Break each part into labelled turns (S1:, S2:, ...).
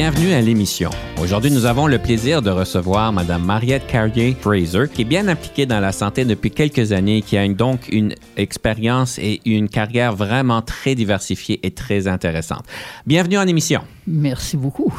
S1: Bienvenue à l'émission. Aujourd'hui, nous avons le plaisir de recevoir Mme Mariette Carrier-Fraser, qui est bien impliquée dans la santé depuis quelques années, qui a donc une expérience et une carrière vraiment très diversifiée et très intéressante. Bienvenue en émission.
S2: Merci beaucoup.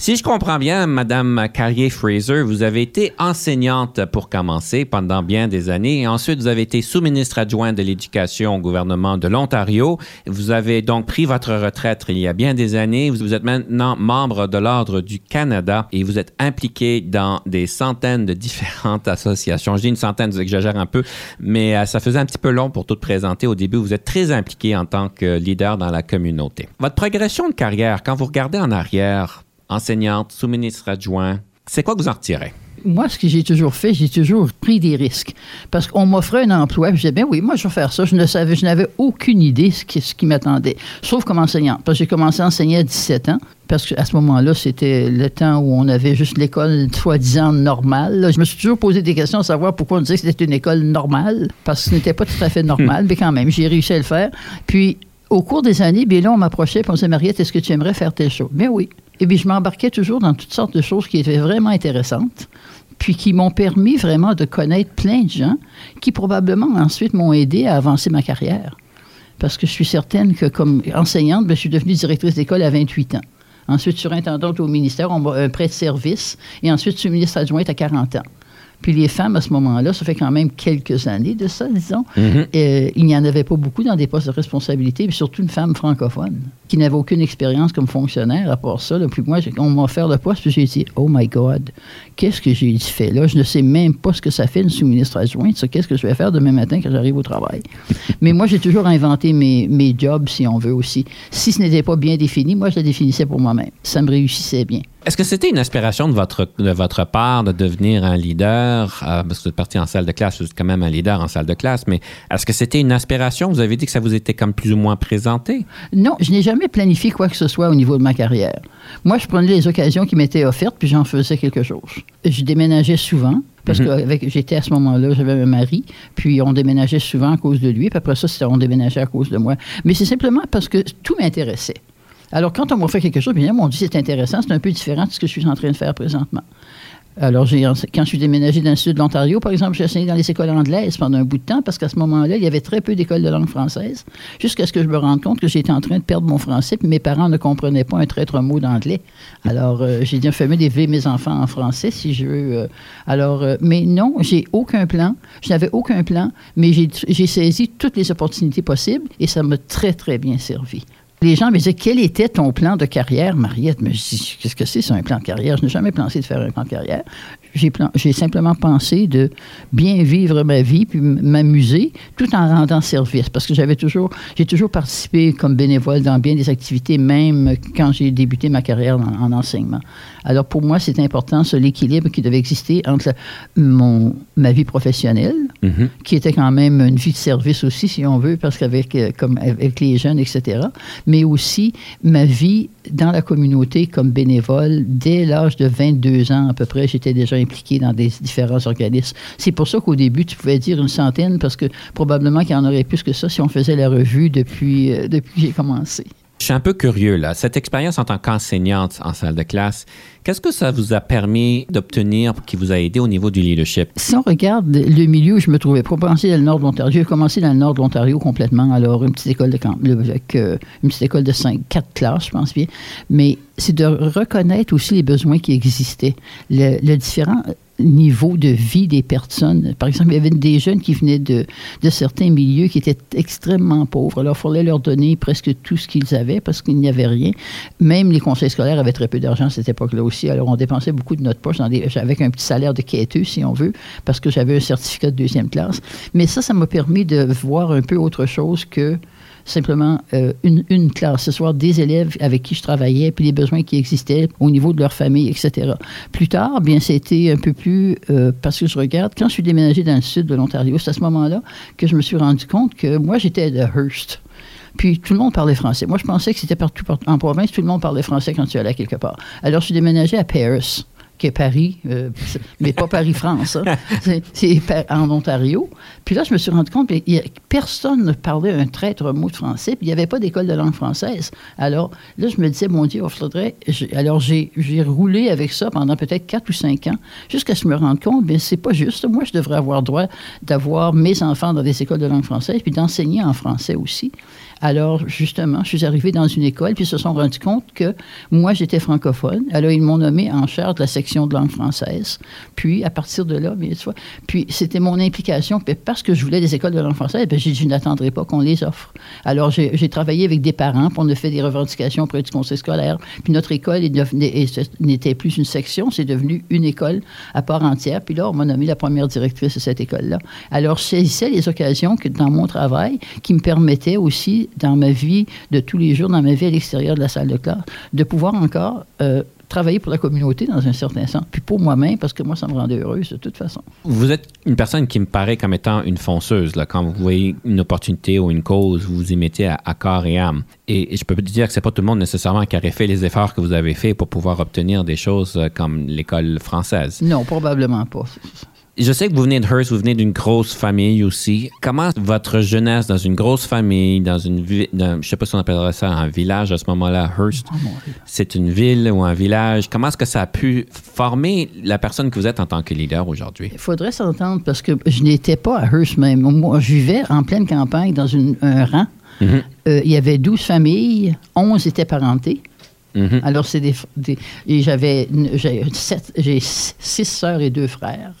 S1: Si je comprends bien, Madame Carrier-Fraser, vous avez été enseignante pour commencer pendant bien des années et ensuite vous avez été sous-ministre adjoint de l'Éducation au gouvernement de l'Ontario. Vous avez donc pris votre retraite il y a bien des années. Vous êtes maintenant membre de l'Ordre du Canada et vous êtes impliqué dans des centaines de différentes associations. Je dis une centaine, j'exagère un peu, mais euh, ça faisait un petit peu long pour tout présenter. Au début, vous êtes très impliqué en tant que leader dans la communauté. Votre progression de carrière, quand vous regardez en arrière, enseignante, sous-ministre adjoint. C'est quoi que vous en retirez?
S2: Moi, ce que j'ai toujours fait, j'ai toujours pris des risques. Parce qu'on m'offrait un emploi, puis je disais, bien oui, moi, je vais faire ça. Je ne savais, je n'avais aucune idée ce qui, ce qui m'attendait. Sauf comme enseignante. Parce que j'ai commencé à enseigner à 17 ans. Parce qu'à ce moment-là, c'était le temps où on avait juste l'école soi-disant normale. je me suis toujours posé des questions à savoir pourquoi on disait que c'était une école normale. Parce que ce n'était pas tout à fait normal. mais quand même, j'ai réussi à le faire. Puis, au cours des années, bien là, on m'approchait et on me disait, Mariette, est-ce que tu aimerais faire telle chose? Bien oui. Et puis, je m'embarquais toujours dans toutes sortes de choses qui étaient vraiment intéressantes, puis qui m'ont permis vraiment de connaître plein de gens qui probablement ensuite m'ont aidé à avancer ma carrière. Parce que je suis certaine que comme enseignante, je suis devenue directrice d'école à 28 ans. Ensuite, surintendante au ministère, on un prêt de service, et ensuite, je suis ministre adjointe à 40 ans. Puis les femmes, à ce moment-là, ça fait quand même quelques années de ça, disons, mm-hmm. euh, il n'y en avait pas beaucoup dans des postes de responsabilité, puis surtout une femme francophone qui n'avait aucune expérience comme fonctionnaire à part ça. Puis moi, on m'a offert le poste, puis j'ai dit, oh my God, qu'est-ce que j'ai fait là? Je ne sais même pas ce que ça fait une sous-ministre adjointe. Qu'est-ce que je vais faire demain matin quand j'arrive au travail? Mais moi, j'ai toujours inventé mes, mes jobs, si on veut aussi. Si ce n'était pas bien défini, moi, je le définissais pour moi-même. Ça me réussissait bien.
S1: Est-ce que c'était une aspiration de votre, de votre part de devenir un leader? Euh, parce que vous êtes parti en salle de classe, vous êtes quand même un leader en salle de classe, mais est-ce que c'était une aspiration? Vous avez dit que ça vous était comme plus ou moins présenté?
S2: Non, je n'ai jamais planifié quoi que ce soit au niveau de ma carrière. Moi, je prenais les occasions qui m'étaient offertes, puis j'en faisais quelque chose. Je déménageais souvent, parce mhm. que j'étais à ce moment-là, j'avais un mari, puis on déménageait souvent à cause de lui, puis après ça, on déménageait à cause de moi. Mais c'est simplement parce que tout m'intéressait. Alors, quand on m'a fait quelque chose, bien, on dit c'est intéressant, c'est un peu différent de ce que je suis en train de faire présentement. Alors, quand je suis déménagé dans le sud de l'Ontario, par exemple, j'ai enseigné dans les écoles anglaises pendant un bout de temps parce qu'à ce moment-là, il y avait très peu d'écoles de langue française, jusqu'à ce que je me rende compte que j'étais en train de perdre mon français, puis mes parents ne comprenaient pas un traître mot d'anglais. Alors, euh, j'ai dit, fameux d'élever mes enfants en français, si je veux. Euh. alors, euh, mais non, j'ai aucun plan. Je n'avais aucun plan, mais j'ai saisi toutes les opportunités possibles et ça m'a très, très bien servi. Les gens me disaient, quel était ton plan de carrière, Mariette? Mais je dis, qu'est-ce que c'est, c'est un plan de carrière? Je n'ai jamais pensé de faire un plan de carrière. J'ai simplement pensé de bien vivre ma vie puis m'amuser tout en rendant service parce que j'avais toujours, j'ai toujours participé comme bénévole dans bien des activités, même quand j'ai débuté ma carrière en, enseignement. Alors pour moi, c'est important, ce l'équilibre qui devait exister entre mon, ma vie professionnelle, mm-hmm. qui était quand même une vie de service aussi, si on veut, parce qu'avec euh, comme avec les jeunes, etc., mais aussi ma vie dans la communauté comme bénévole. Dès l'âge de 22 ans à peu près, j'étais déjà impliqué dans des différents organismes. C'est pour ça qu'au début, tu pouvais dire une centaine, parce que probablement qu'il y en aurait plus que ça si on faisait la revue depuis, euh, depuis que j'ai commencé.
S1: Je suis un peu curieux là. Cette expérience en tant qu'enseignante en salle de classe, qu'est-ce que ça vous a permis d'obtenir qui vous a aidé au niveau du leadership?
S2: Si on regarde le milieu où je me trouvais, pour commencer dans le nord de l'Ontario, j'ai commencé dans le nord de l'Ontario complètement. Alors, une petite école de camp, avec euh, une petite école de cinq, quatre classes, je pense bien. Mais c'est de reconnaître aussi les besoins qui existaient. Le, le différent niveau de vie des personnes. Par exemple, il y avait des jeunes qui venaient de, de certains milieux qui étaient extrêmement pauvres. Alors, il fallait leur donner presque tout ce qu'ils avaient parce qu'il n'y avait rien. Même les conseils scolaires avaient très peu d'argent à cette époque-là aussi. Alors, on dépensait beaucoup de notre poche avec un petit salaire de quêteux, si on veut, parce que j'avais un certificat de deuxième classe. Mais ça, ça m'a permis de voir un peu autre chose que simplement euh, une, une, classe, ce soit des élèves avec qui je travaillais, puis les besoins qui existaient au niveau de leur famille, etc. Plus tard, bien, c'était un peu plus, euh, parce que je regarde, quand je suis déménagé dans le sud de l'Ontario, c'est à ce moment-là que je me suis rendu compte que moi, j'étais de Hearst. Puis tout le monde parlait français. Moi, je pensais que c'était partout, partout en province, tout le monde parlait français quand tu allais quelque part. Alors, je suis déménagé à Paris qui est Paris, euh, mais pas Paris-France, hein. c'est en Ontario. Puis là, je me suis rendu compte que personne ne parlait un traître mot de français, puis il n'y avait pas d'école de langue française. Alors là, je me disais, mon Dieu, il faudrait... Alors j'ai roulé avec ça pendant peut-être quatre ou cinq ans, jusqu'à ce que je me rende compte, bien, c'est pas juste. Moi, je devrais avoir droit d'avoir mes enfants dans des écoles de langue française, puis d'enseigner en français aussi. Alors, justement, je suis arrivée dans une école, puis ils se sont rendus compte que moi, j'étais francophone. Alors, ils m'ont nommé en charge de la section de langue française. Puis, à partir de là, bien sûr, puis c'était mon implication. Puis, parce que je voulais des écoles de langue française, bien, j'ai dit, je n'attendrai pas qu'on les offre. Alors, j'ai travaillé avec des parents, puis on a fait des revendications auprès du conseil scolaire. Puis, notre école n'était plus une section, c'est devenu une école à part entière. Puis là, on m'a nommé la première directrice de cette école-là. Alors, je saisissais les occasions que dans mon travail qui me permettaient aussi dans ma vie de tous les jours, dans ma vie à l'extérieur de la salle de classe, de pouvoir encore euh, travailler pour la communauté dans un certain sens, puis pour moi-même, parce que moi, ça me rendait heureuse de toute façon.
S1: Vous êtes une personne qui me paraît comme étant une fonceuse. Là. Quand vous voyez une opportunité ou une cause, vous vous y mettez à, corps et âme. Et, je peux dire que c'est pas tout le monde nécessairement qui aurait fait les efforts que vous avez faits pour pouvoir obtenir des choses euh, comme l'école française.
S2: Non, probablement pas.
S1: Je sais que vous venez de Hearst, vous venez d'une grosse famille aussi. Comment votre jeunesse dans une grosse famille, dans une ville, je sais pas si on appellerait ça un village à ce moment-là, Hearst, oh, c'est une ville ou un village. Comment est-ce que ça a pu former la personne que vous êtes en tant que leader aujourd'hui?
S2: Il faudrait s'entendre parce que je n'étais pas à Hearst même. Moi, je vivais en pleine campagne dans un rang. Mm-hmm. Euh, il y avait 12 familles, 11 étaient parentées. Mm-hmm. Alors, c'est des, et j'avais j'ai six sœurs et deux frères.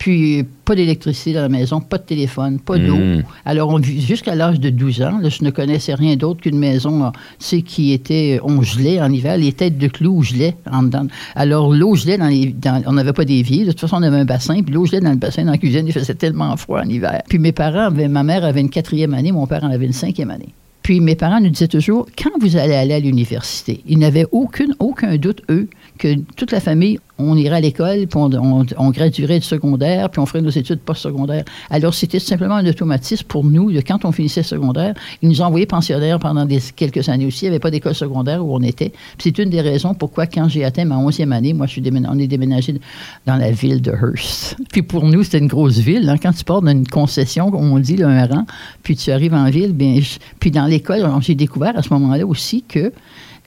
S2: Puis, pas d'électricité dans la maison, pas de téléphone, pas d'eau. Hmm. Alors, on jusqu'à l'âge de 12 ans, je ne connaissais rien d'autre qu'une maison, tu qui était, on gelait en hiver, les têtes de clous gelaient en dedans. Alors, l'eau gelait dans les, on n'avait pas d'évier, de toute façon, on avait un bassin, puis l'eau gelait dans le bassin, dans la cuisine, il faisait tellement froid en hiver. Puis mes parents, ma mère avait une quatrième année, mon père en avait une cinquième année. Puis mes parents nous disaient toujours, quand vous allez aller à l'université, ils n'avaient aucune, aucun doute, eux, que toute la famille, on irait à l'école, puis on, graduerait du secondaire, puis on ferait nos études postsecondaires. Alors, c'était simplement un automatisme pour nous, de quand on finissait secondaire. Ils nous envoyés pensionnaires pendant quelques années aussi. Il n'y avait pas d'école secondaire où on était. c'est une des raisons pourquoi, quand j'ai atteint ma onzième année, moi, je suis on est déménagé dans la ville de Hearst. Puis pour nous, c'était une grosse ville. Hein. Quand tu pars d'une concession, comme on dit, là, un rang, puis tu arrives en ville, bien, puis dans l'école, j'ai découvert à ce moment-là aussi que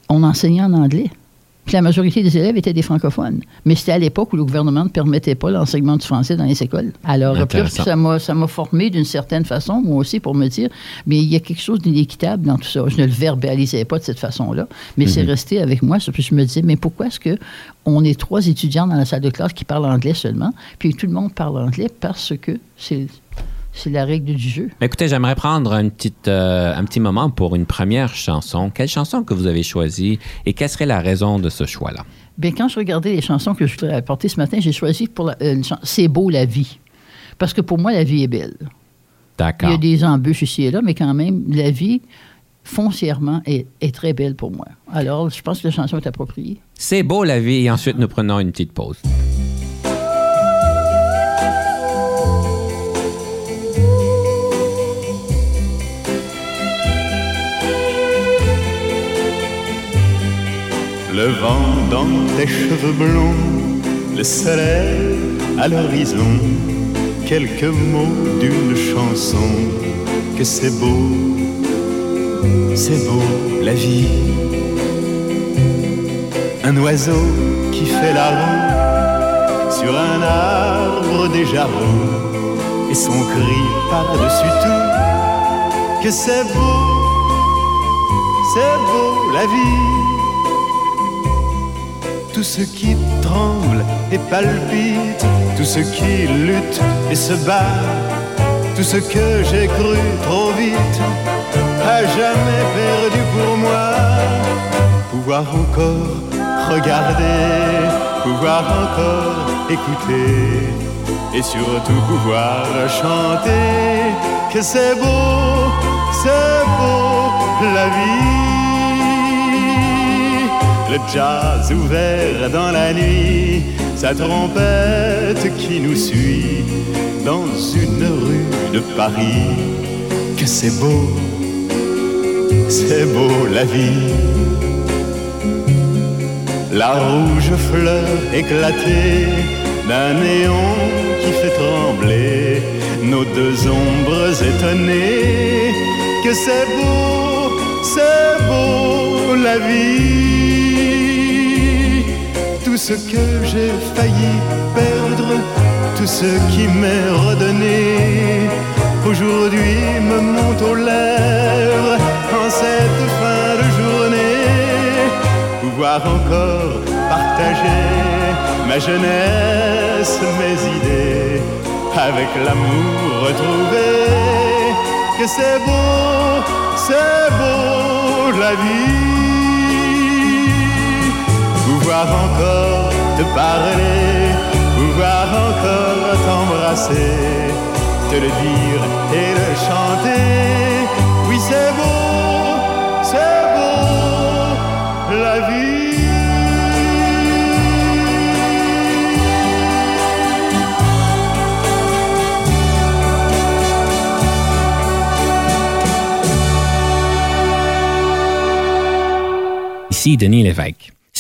S2: on enseignait en anglais. Puis la majorité des élèves étaient des francophones. Mais c'était à l'époque où le gouvernement ne permettait pas l'enseignement du français dans les écoles. Alors, ça m'a, ça m'a formé d'une certaine façon, moi aussi, pour me dire, mais il y a quelque chose d'inéquitable dans tout ça. Je ne le verbalisais pas de cette façon-là, mais c'est mhm. resté avec moi. Puis je me disais, mais pourquoi est-ce que on est trois étudiants dans la salle de classe qui parlent anglais seulement, puis tout le monde parle anglais parce que c'est c'est la règle du jeu.
S1: Écoutez, j'aimerais prendre une petite, euh, un petit moment pour une première chanson. Quelle chanson que vous avez choisie et quelle serait la raison de ce choix-là?
S2: Bien, quand je regardais les chansons que je voudrais apporter ce matin, j'ai choisi pour la, euh, C'est beau la vie. Parce que pour moi, la vie est belle.
S1: D'accord.
S2: Il y a des embûches ici et là, mais quand même, la vie, foncièrement, est, est très belle pour moi. Alors, je pense que la chanson est appropriée.
S1: C'est beau la vie et ensuite nous prenons une petite pause.
S3: Le vent dans tes cheveux blonds, le soleil à l'horizon, quelques mots d'une chanson, que c'est beau, c'est beau la vie. Un oiseau qui fait la roue sur un arbre déjà beau, et son cri par-dessus tout, que c'est beau, c'est beau la vie tout ce qui tremble et palpite, tout ce qui lutte et se bat, tout ce que j'ai cru trop vite, à jamais perdu pour moi. Pouvoir encore regarder, pouvoir encore écouter, et surtout pouvoir chanter que c'est beau, c'est beau la vie le jazz ouvert dans la nuit, sa trompette qui nous suit dans une rue de Paris. Que c'est beau, c'est beau la vie. La rouge fleur éclatée d'un néon qui fait trembler nos deux ombres étonnées. Que c'est beau, c'est beau la vie ce que j'ai failli perdre, tout ce qui m'est redonné, aujourd'hui me monte aux lèvres en cette fin de journée. Pouvoir encore partager ma jeunesse, mes idées, avec l'amour retrouvé, que c'est beau, c'est beau la vie. Pouvoir encore te parler, pouvoir encore t'embrasser, te le dire et le chanter. Oui, c'est beau, c'est beau, la vie.
S1: Ici Denis Lévesque.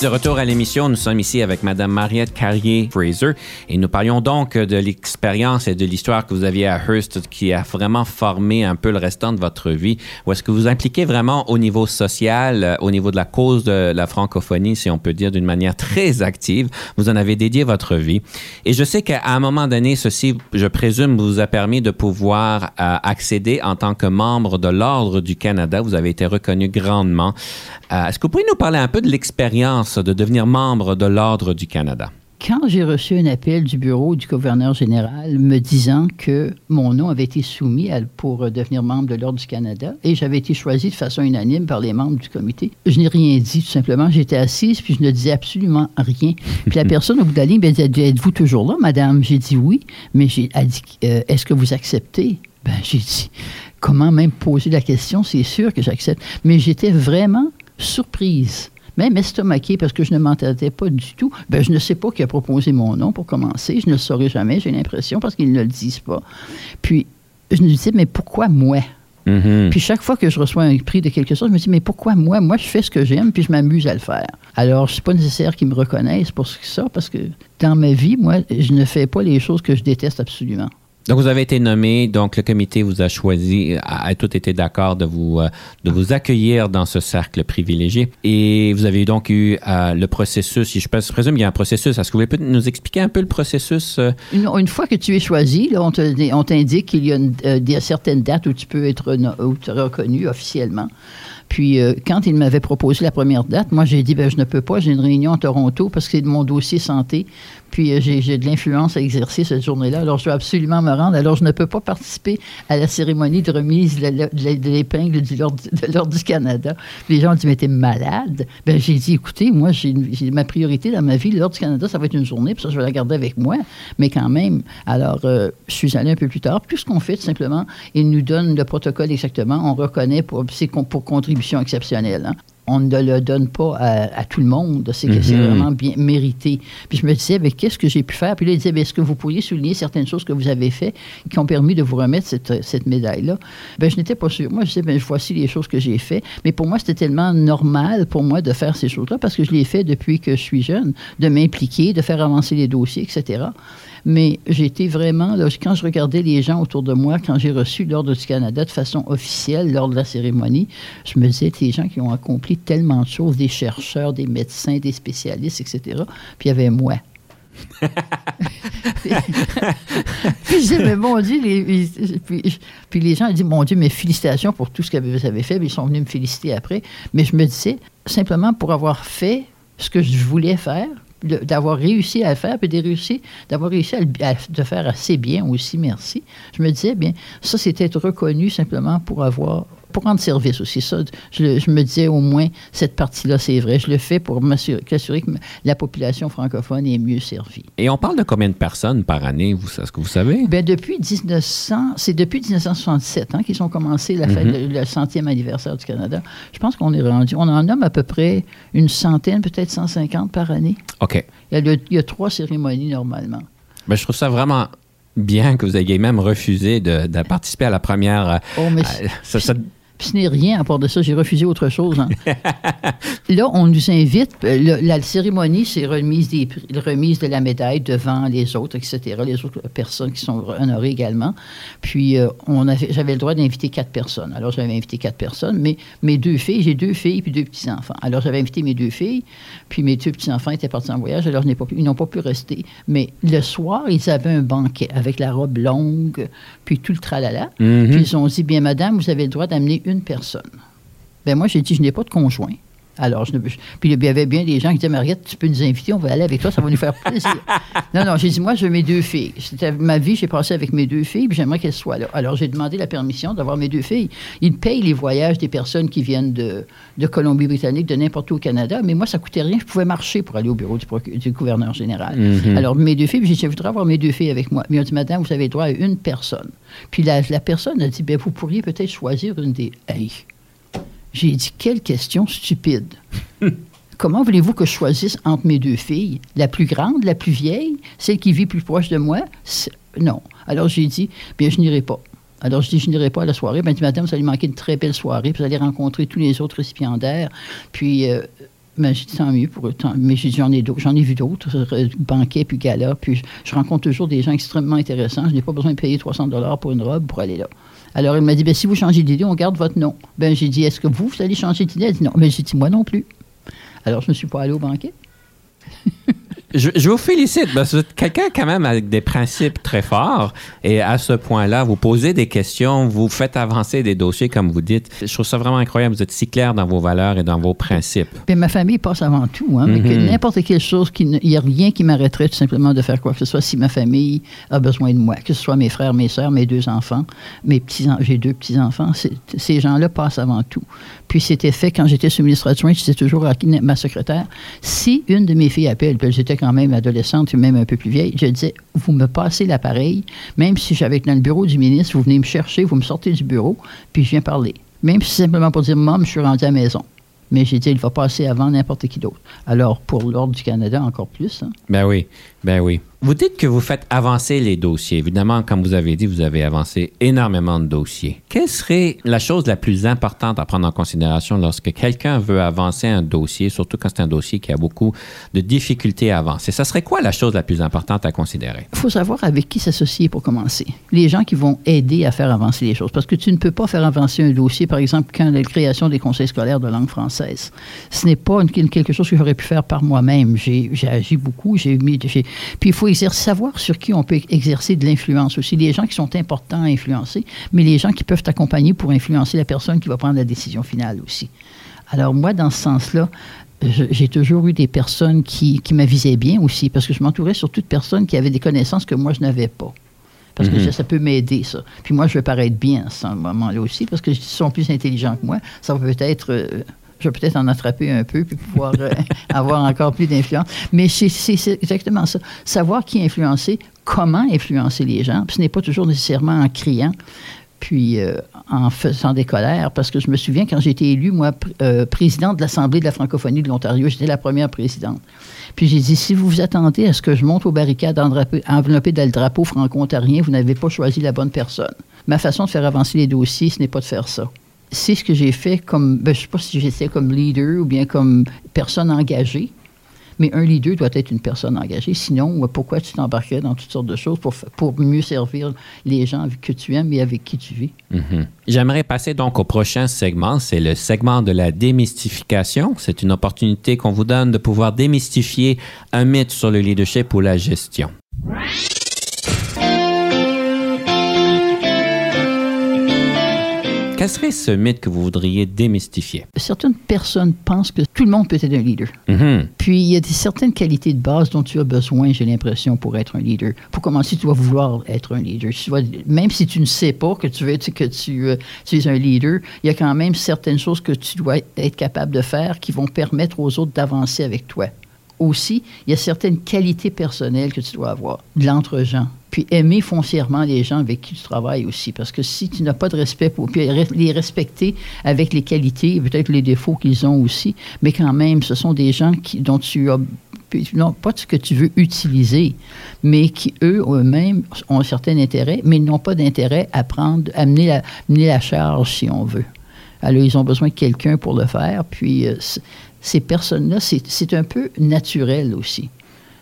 S1: De retour à l'émission, nous sommes ici avec Madame Mariette Carrier-Fraser et nous parlions donc de l'expérience et de l'histoire que vous aviez à Hearst qui a vraiment formé un peu le restant de votre vie. Où est-ce que vous impliquez vraiment au niveau social, euh, au niveau de la cause de la francophonie, si on peut dire d'une manière très active? Vous en avez dédié votre vie. Et je sais qu'à un moment donné, ceci, je présume, vous a permis de pouvoir euh, accéder en tant que membre de l'Ordre du Canada. Vous avez été reconnu grandement. Euh, est-ce que vous pouvez nous parler un peu de l'expérience de devenir membre de l'Ordre du Canada?
S2: Quand j'ai reçu un appel du bureau du gouverneur général me disant que mon nom avait été soumis pour devenir membre de l'Ordre du Canada et j'avais été choisi de façon unanime par les membres du comité, je n'ai rien dit, tout simplement. J'étais assise puis je ne disais absolument rien. Puis la personne au bout de la ligne m'a dit Êtes-vous toujours là, madame? J'ai dit oui, mais j'ai dit euh, Est-ce que vous acceptez? Ben, j'ai dit Comment même poser la question? C'est sûr que j'accepte. Mais j'étais vraiment surprise même estomaqué parce que je ne m'entendais pas du tout. Ben, je ne sais pas qui a proposé mon nom pour commencer. Je ne le saurais jamais, j'ai l'impression, parce qu'ils ne le disent pas. Puis, je me disais, mais pourquoi moi? Mm-hmm. Puis chaque fois que je reçois un prix de quelque chose, je me dis, mais pourquoi moi? Moi, je fais ce que j'aime, puis je m'amuse à le faire. Alors, ce n'est pas nécessaire qu'ils me reconnaissent pour ça, parce que dans ma vie, moi, je ne fais pas les choses que je déteste absolument.
S1: Donc, vous avez été nommé, donc le comité vous a choisi, a, tout été d'accord de vous, euh, de vous accueillir dans ce cercle privilégié. Et vous avez donc eu euh, le processus, si je, présume qu'il y a un processus. Est-ce que vous pouvez nous expliquer un peu le processus? Euh?
S2: Une, fois que tu es choisi, là, on t'indique qu'il y a certaines dates où tu peux être reconnu officiellement. Puis, quand il m'avait proposé la première date, moi, j'ai dit, ben, je ne peux pas, j'ai une réunion à Toronto parce que c'est de mon dossier santé. Puis euh, j'ai de l'influence à exercer cette journée-là. Alors je dois absolument me rendre. Alors je ne peux pas participer à la cérémonie de remise de l'épingle de l'Ordre du Canada. les gens ont dit, mais t'es malade? Ben j'ai dit, écoutez, moi, j'ai ma priorité dans ma vie. L'Ordre du Canada, ça va être une journée, puis ça, je vais la garder avec moi. Mais quand même, alors euh, je suis allé un peu plus tard. Plus ce qu'on fait, tout simplement, ils nous donnent le protocole exactement. On reconnaît pour, pour contribution exceptionnelle. Hein. On ne le donne pas à, tout le monde. C'est que c'est
S1: Mhm.
S2: vraiment bien mérité. Puis je me disais, ben, qu'est-ce que j'ai pu faire? Puis là, il disait, est-ce que vous pourriez souligner certaines choses que vous avez fait qui ont permis de vous remettre cette, cette médaille-là? Ben, je n'étais pas sûre. Moi, je disais, ben, voici les choses que j'ai fait. Mais pour moi, c'était tellement normal pour moi de faire ces choses-là parce que je l'ai fait depuis que je suis jeune, de m'impliquer, de faire avancer les dossiers, etc. Mais j'étais vraiment, quand je regardais les gens autour de moi, quand j'ai reçu l'Ordre du Canada de façon officielle lors de la cérémonie, je me disais, des gens qui ont accompli tellement de choses, des chercheurs, des médecins, des spécialistes, etc. Puis il y avait moi. puis, je disais, mais mon Dieu, les, les- puis, les gens ont dit, mon Dieu, mais félicitations pour tout ce que vous avez fait. Puis ils sont venus me féliciter après. Mais je me disais, simplement pour avoir fait ce que je voulais faire, d'avoir réussi à le faire, puis d'avoir réussi à le à faire assez bien aussi, merci. Je me disais, bien, ça, c'est être reconnu simplement pour avoir, pour rendre service aussi. Ça, je, me disais au moins, cette partie-là, c'est vrai. Je le fais pour m'assurer que la population francophone est mieux servie.
S1: Et on parle de combien de personnes par année, vous, est-ce que vous savez?
S2: Ben depuis 1900, c'est depuis 1967 hein, qu'ils ont commencé la fête,
S1: Mhm.
S2: le, le centième anniversaire du Canada. Je pense qu'on est rendu, on en nomme à peu près une centaine, peut-être 150 par année.
S1: OK.
S2: Il y a, le- il y a trois cérémonies normalement.
S1: Ben, je trouve ça vraiment bien que vous ayez même refusé de, de participer à la première. euh,
S2: Oh, mais
S1: euh, ça- ça-
S2: Puis ce n'est rien à part de ça. J'ai refusé autre chose. hein. Là, on nous invite. euh, le- la cérémonie, c'est remise, des, remise de la médaille devant les autres, etc., les autres personnes qui sont honorées également. Puis, euh, on avait, j'avais le droit d'inviter quatre personnes. Alors, j'avais invité quatre personnes, mais mes deux filles, j'ai deux filles puis deux petits-enfants. Alors, j'avais invité mes deux filles, puis mes deux petits-enfants étaient partis en voyage, alors pas ils n'ont pas pu rester. Mais le soir, ils avaient un banquet avec la robe longue, puis tout le tralala.
S1: Mhm.
S2: Puis ils ont dit, bien, madame, vous avez le droit d'amener une personne. Ben moi, j'ai dit, je n'ai pas de conjoint. Alors, je puis il y avait bien des gens qui disaient, Mariette, tu peux nous inviter, on va aller avec toi, ça va nous faire plaisir. non, non, j'ai dit, moi, je veux mes deux filles. C'était ma vie, j'ai passé avec mes deux filles, puis j'aimerais qu'elles soient là. Alors, j'ai demandé la permission d'avoir mes deux filles. Ils payent les voyages des personnes qui viennent de, de Colombie-Britannique, de n'importe où au Canada, mais moi, ça coûtait rien. Je pouvais marcher pour aller au bureau du, gouverneur général.
S1: Mhm.
S2: Alors, mes deux filles, j'ai dit, je voudrais avoir mes deux filles avec moi. Mais ont dit, madame, vous avez droit à une personne. Puis la, la personne a dit, bien, vous pourriez peut-être choisir une des. Hey! J'ai dit, quelle question stupide. Comment voulez-vous que je choisisse entre mes deux filles? La plus grande, la plus vieille, celle qui vit plus proche de moi? Non. Alors j'ai dit, bien, je n'irai pas. Alors je dis, je n'irai pas à la soirée. Ben, dit, madame, vous allez manquer une très belle soirée, puis vous allez rencontrer tous les autres récipiendaires. Puis, euh, ben, j'ai dit, tant mieux pour eux. tant- Mais j'ai dit, j'en ai. J'en ai vu d'autres, euh, banquets puis galas. Puis je, je rencontre toujours des gens extrêmement intéressants. Je n'ai pas besoin de payer 300 dollars pour une robe pour aller là. Alors, il m'a dit, ben, si vous changez d'idée, on garde votre nom. Ben, j'ai dit, est-ce que vous, allez changer d'idée? Elle dit, non. Mais j'ai dit, moi non plus. Alors, je ne suis pas allé au banquet.
S1: Je, je vous félicite parce que vous êtes quelqu'un quand même avec des principes très forts et à ce point-là, vous posez des questions, vous faites avancer des dossiers comme vous dites. Je trouve ça vraiment incroyable. Vous êtes si clair dans vos valeurs et dans vos principes.
S2: Puis ma famille passe avant tout. Hein, mais que
S1: Mhm.
S2: n'importe quelle chose, il n'y a rien qui m'arrêterait tout simplement de faire quoi que ce soit si ma famille a besoin de moi, que ce soit mes frères, mes sœurs, mes deux enfants, mes petits j'ai deux petits-enfants. c'est- Ces gens-là passent avant tout. Puis c'était fait quand j'étais sous ministre adjoint, je disais toujours à ma secrétaire, si une de mes filles appelle, puis j'étais quand même adolescente, même un peu plus vieille, je disais, vous me passez l'appareil, même si j'avais dans le bureau du ministre, vous venez me chercher, vous me sortez du bureau, puis je viens parler. Même si simplement pour dire, Maman, je suis rendu à la maison. Mais j'ai dit, il va passer avant n'importe qui d'autre. Alors, pour l'Ordre du Canada, encore plus. hein.
S1: Ben oui, ben oui. Vous dites que vous faites avancer les dossiers. Évidemment, comme vous avez dit, vous avez avancé énormément de dossiers. Quelle serait la chose la plus importante à prendre en considération lorsque quelqu'un veut avancer un dossier, surtout quand c'est un dossier qui a beaucoup de difficultés à avancer? Ça serait quoi la chose la plus importante à considérer?
S2: Il faut savoir avec qui s'associer pour commencer. Les gens qui vont aider à faire avancer les choses. Parce que tu ne peux pas faire avancer un dossier, par exemple, quand la création des conseils scolaires de langue française. Ce n'est pas quelque chose que j'aurais pu faire par moi-même. J'ai agi beaucoup. J'ai mis. Puis il faut exercer, savoir sur qui on peut exercer de l'influence aussi. Les gens qui sont importants à influencer, mais les gens qui peuvent t'accompagner pour influencer la personne qui va prendre la décision finale aussi. Alors moi, dans ce sens-là, j'ai toujours eu des personnes qui, qui m'avisaient bien aussi, parce que je m'entourais surtout de personnes qui avaient des connaissances que moi, je n'avais pas. Parce que
S1: Mhm.
S2: ça, ça peut m'aider, ça. Puis moi, je veux paraître bien à ce moment-là aussi, parce que s'ils sont plus intelligents que moi, ça va peut-être... euh, je vais peut-être en attraper un peu puis pouvoir euh, avoir encore plus d'influence. Mais c'est exactement ça. Savoir qui influencer, comment influencer les gens. Ce n'est pas toujours nécessairement en criant. puis euh, en faisant des colères, parce que je me souviens quand j'ai été élue, moi, pr- euh, de l'Assemblée de la francophonie de l'Ontario, j'étais la première présidente. Puis j'ai dit, si vous vous attendez à ce que je monte aux barricades endrapé- enveloppé dans le drapeau franco-ontarien, vous n'avez pas choisi la bonne personne. Ma façon de faire avancer les dossiers, ce n'est pas de faire ça. C'est ce que j'ai fait comme, ben, je ne sais pas si j'étais comme leader ou bien comme personne engagée, mais un leader doit être une personne engagée. Sinon, euh, pourquoi tu t'embarquerais dans toutes sortes de choses pour, pour mieux servir les gens que tu aimes et avec qui tu vis?
S1: Mhm. J'aimerais passer donc au prochain segment. C'est le segment de la démystification. C'est une opportunité qu'on vous donne de pouvoir démystifier un mythe sur le leadership ou la gestion. Quel serait ce mythe que vous voudriez démystifier?
S2: Certaines personnes pensent que tout le monde peut être un leader.
S1: Mhm.
S2: Puis, il y a des, certaines qualités de base dont tu as besoin, j'ai l'impression, pour être un leader. Pour commencer, tu dois vouloir être un leader. Tu dois- même si tu ne sais pas que tu, veux, que tu, euh, tu es un leader, il y a quand même certaines choses que tu dois être capable de faire qui vont permettre aux autres d'avancer avec toi. Aussi, il y a certaines qualités personnelles que tu dois avoir, de l'entre-gens. Puis aimer foncièrement les gens avec qui tu travailles aussi. Parce que si tu n'as pas de respect pour. Puis les respecter avec les qualités peut-être les défauts qu'ils ont aussi, mais quand même, ce sont des gens qui, dont tu as. Non, pas ce que tu veux utiliser, mais qui, eux, eux-mêmes, ont un certain intérêt, mais n'ont pas d'intérêt à prendre, à mener la, charge, si on veut. Alors, ils ont besoin de quelqu'un pour le faire. Puis, euh, ces personnes-là, c'est un peu naturel aussi.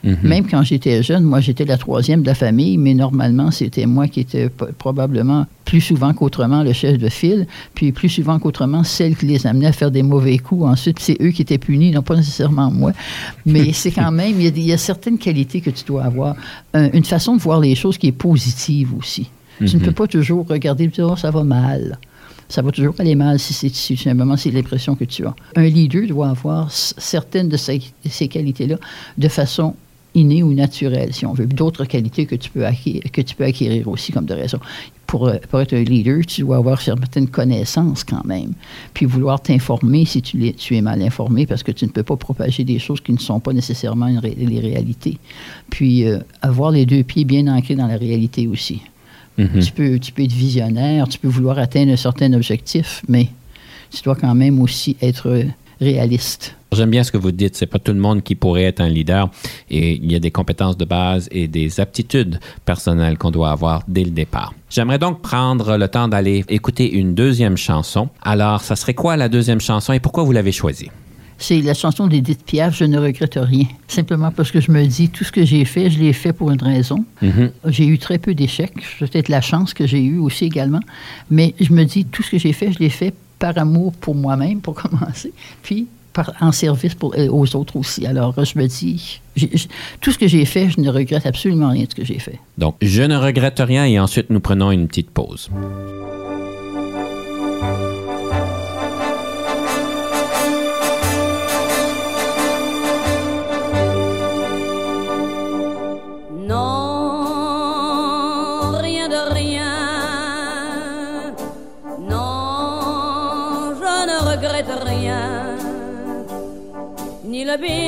S1: Mhm.
S2: Même quand j'étais jeune, moi, j'étais la troisième de la famille, mais normalement, c'était moi qui étais probablement plus souvent qu'autrement le chef de file, puis plus souvent qu'autrement celle qui les amenait à faire des mauvais coups. Ensuite, c'est eux qui étaient punis, non pas nécessairement moi. Mais c'est quand même, il y, a, y certaines qualités que tu dois avoir. Un- une façon de voir les choses qui est positive aussi. Tu ne
S1: Mhm.
S2: peux pas toujours regarder et dire, oh, ça va mal. Ça va toujours aller mal si c'est si simplement c'est l'impression que tu as. Un leader doit avoir certaines de ces, ces qualités-là de façon innée ou naturelle, si on veut. D'autres qualités que tu peux acquérir, que tu peux acquérir aussi comme de raison. Pour, euh, pour être un leader, tu dois avoir certaines connaissances quand même. Puis vouloir t'informer si tu, l'es- tu es mal informé parce que tu ne peux pas propager des choses qui ne sont pas nécessairement ré- les réalités. Puis euh, avoir les deux pieds bien ancrés dans la réalité aussi.
S1: Mhm.
S2: Tu, peux, tu peux être visionnaire, tu peux vouloir atteindre un certain objectif, mais tu dois quand même aussi être euh, réaliste.
S1: J'aime bien ce que vous dites. C'est pas tout le monde qui pourrait être un leader. Et il y a des compétences de base et des aptitudes personnelles qu'on doit avoir dès le départ. J'aimerais donc prendre le temps d'aller écouter une deuxième chanson. Alors, ça serait quoi la deuxième chanson et pourquoi vous l'avez choisie?
S2: C'est la chanson d'Edith Piaf, Je ne regrette rien. Simplement parce que je me dis, tout ce que j'ai fait, je l'ai fait pour une raison.
S1: Mhm.
S2: J'ai eu très peu d'échecs, peut-être la chance que j'ai eue aussi également. Mais je me dis, tout ce que j'ai fait, je l'ai fait par amour pour moi-même, pour commencer, puis en service pour, aux autres aussi. Alors, je me dis, tout ce que j'ai fait, je ne regrette absolument rien de ce que j'ai fait.
S1: Donc, je ne regrette rien et ensuite nous prenons une petite pause.
S4: Ni le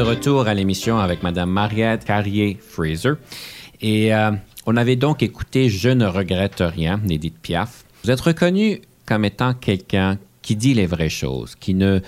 S1: De retour à l'émission avec Madame Mariette Carrier-Fraser. Et euh, on avait donc écouté Je ne regrette rien d'Edith Piaf. Vous êtes reconnu comme étant quelqu'un qui dit les vraies choses, qui ne,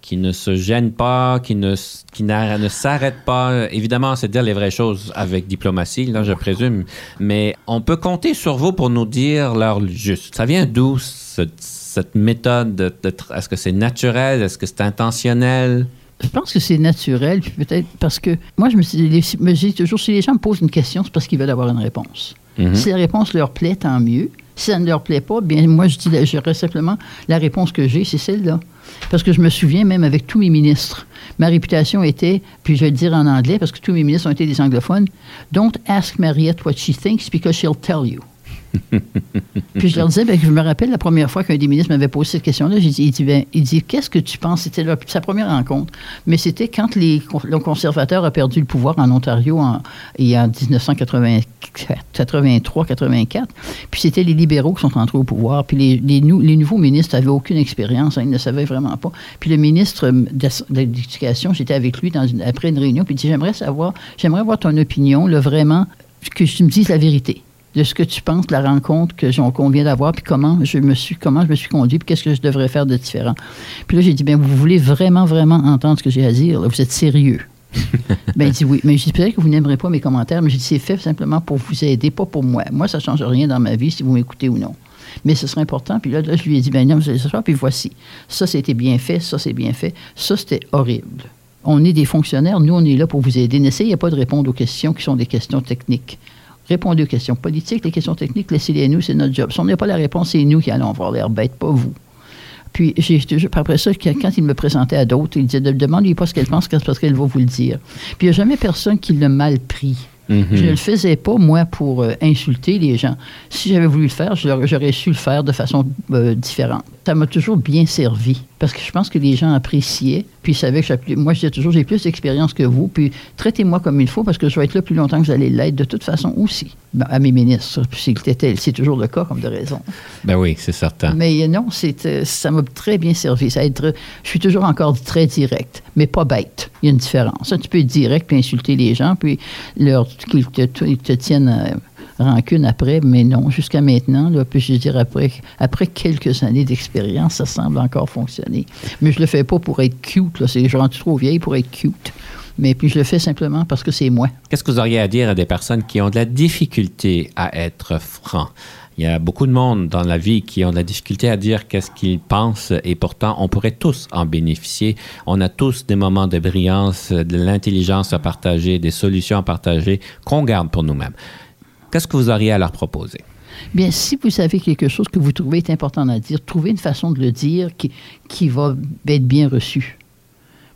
S1: qui ne se gêne pas, qui ne, qui ne s'arrête pas. Évidemment, c'est dire les vraies choses avec diplomatie, là, je présume. Mais on peut compter sur vous pour nous dire l'heure juste. Ça vient d'où, ce- cette méthode? Est-ce que c'est naturel? Est-ce que c'est intentionnel?
S2: Je pense que c'est naturel, puis peut-être parce que moi, je me, suis, les- me dis toujours, si les gens me posent une question, c'est parce qu'ils veulent avoir une réponse.
S1: Mhm.
S2: Si la réponse leur plaît, tant mieux. Si ça ne leur plaît pas, bien, moi, je dis, j'aurais simplement la réponse que j'ai, c'est celle-là. Parce que je me souviens même avec tous mes ministres, ma réputation était, puis je vais le dire en anglais, parce que tous mes ministres ont été des anglophones, Don't ask Mariette what she thinks because she'll tell you. Puis je leur disais, ben, je me rappelle la première fois qu'un des ministres m'avait posé cette question-là, il dit, ben, dit, qu'est-ce que tu penses? C'était sa première rencontre. Mais c'était quand le conservateur a perdu le pouvoir en Ontario en, en 1983-84. Puis c'était les libéraux qui sont entrés au pouvoir. Puis les, les, nou- les nouveaux ministres n'avaient aucune expérience, hein, ils ne savaient vraiment pas. Puis le ministre euh, de l'Éducation, j'étais avec lui après une réunion, puis il dit, j'aimerais savoir, j'aimerais avoir ton opinion, là, vraiment, que tu me dises la vérité de ce que tu penses de la rencontre que j'en- qu'on vient d'avoir, puis comment je me suis comment je me suis conduit, puis qu'est-ce que je devrais faire de différent. Puis là, j'ai dit, bien, vous voulez vraiment, vraiment entendre ce que j'ai à dire, là? vous êtes sérieux. ben, il dit oui. Mais je dis peut-être que vous n'aimerez pas mes commentaires, mais j'ai dit c'est fait simplement pour vous aider, pas pour moi. Moi, ça ne change rien dans ma vie si vous m'écoutez ou non. Mais ce serait important. Puis là, là, je lui ai dit, ben non, vous allez s'asseoir, puis voici. Ça, c'était bien fait, ça, c'est bien fait. Ça, c'était horrible. On est des fonctionnaires, nous, on est là pour vous aider. N'essayez pas de répondre aux questions qui sont des questions techniques. Répondez aux questions politiques, les questions techniques, laissez-les à nous, c'est notre job. Si on n'a pas la réponse, c'est nous qui allons avoir l'air bête, pas vous. Puis j'ai toujours, après ça, quand il me présentait à d'autres, il disait, demandez pas ce qu'elle pense, parce qu'elle va vous le dire. Puis il n'y a jamais personne qui l'a mal pris.
S1: Mhm.
S2: Je ne le faisais pas, moi, pour euh, insulter les gens. Si j'avais voulu le faire, j'aurais su le faire de façon euh, différente. Ça m'a toujours bien servi parce que je pense que les gens appréciaient. Puis ils savaient que moi, je disais toujours, j'ai plus d'expérience que vous. Puis traitez-moi comme il faut parce que je vais être là plus longtemps que vous allez l'être de toute façon aussi. Ben, à mes ministres, puis c'est toujours le cas, comme de raison.
S1: Ben oui, c'est certain.
S2: Mais euh, non, c'est, euh, ça m'a très bien servi. Ça été- je suis toujours encore très direct, mais pas bête. Il y a une différence. Tu peux être direct puis insulter les gens, puis leur, qu'ils te, ils te tiennent euh, rancune après, mais non, jusqu'à maintenant, là, puis je veux dire, après, après quelques années d'expérience, ça semble encore fonctionner. Mais je le fais pas pour être cute, là. C'est, je rentre trop vieille pour être cute. Mais puis je le fais simplement parce que c'est moi.
S1: Qu'est-ce que vous auriez à dire à des personnes qui ont de la difficulté à être francs? Il y a beaucoup de monde dans la vie qui ont de la difficulté à dire qu'est-ce qu'ils pensent et pourtant on pourrait tous en bénéficier. On a tous des moments de brillance, de l'intelligence à partager, des solutions à partager qu'on garde pour nous-mêmes. Qu'est-ce que vous auriez à leur proposer?
S2: Bien, si vous avez quelque chose que vous trouvez est important à dire, trouvez une façon de le dire qui, qui va être bien reçue.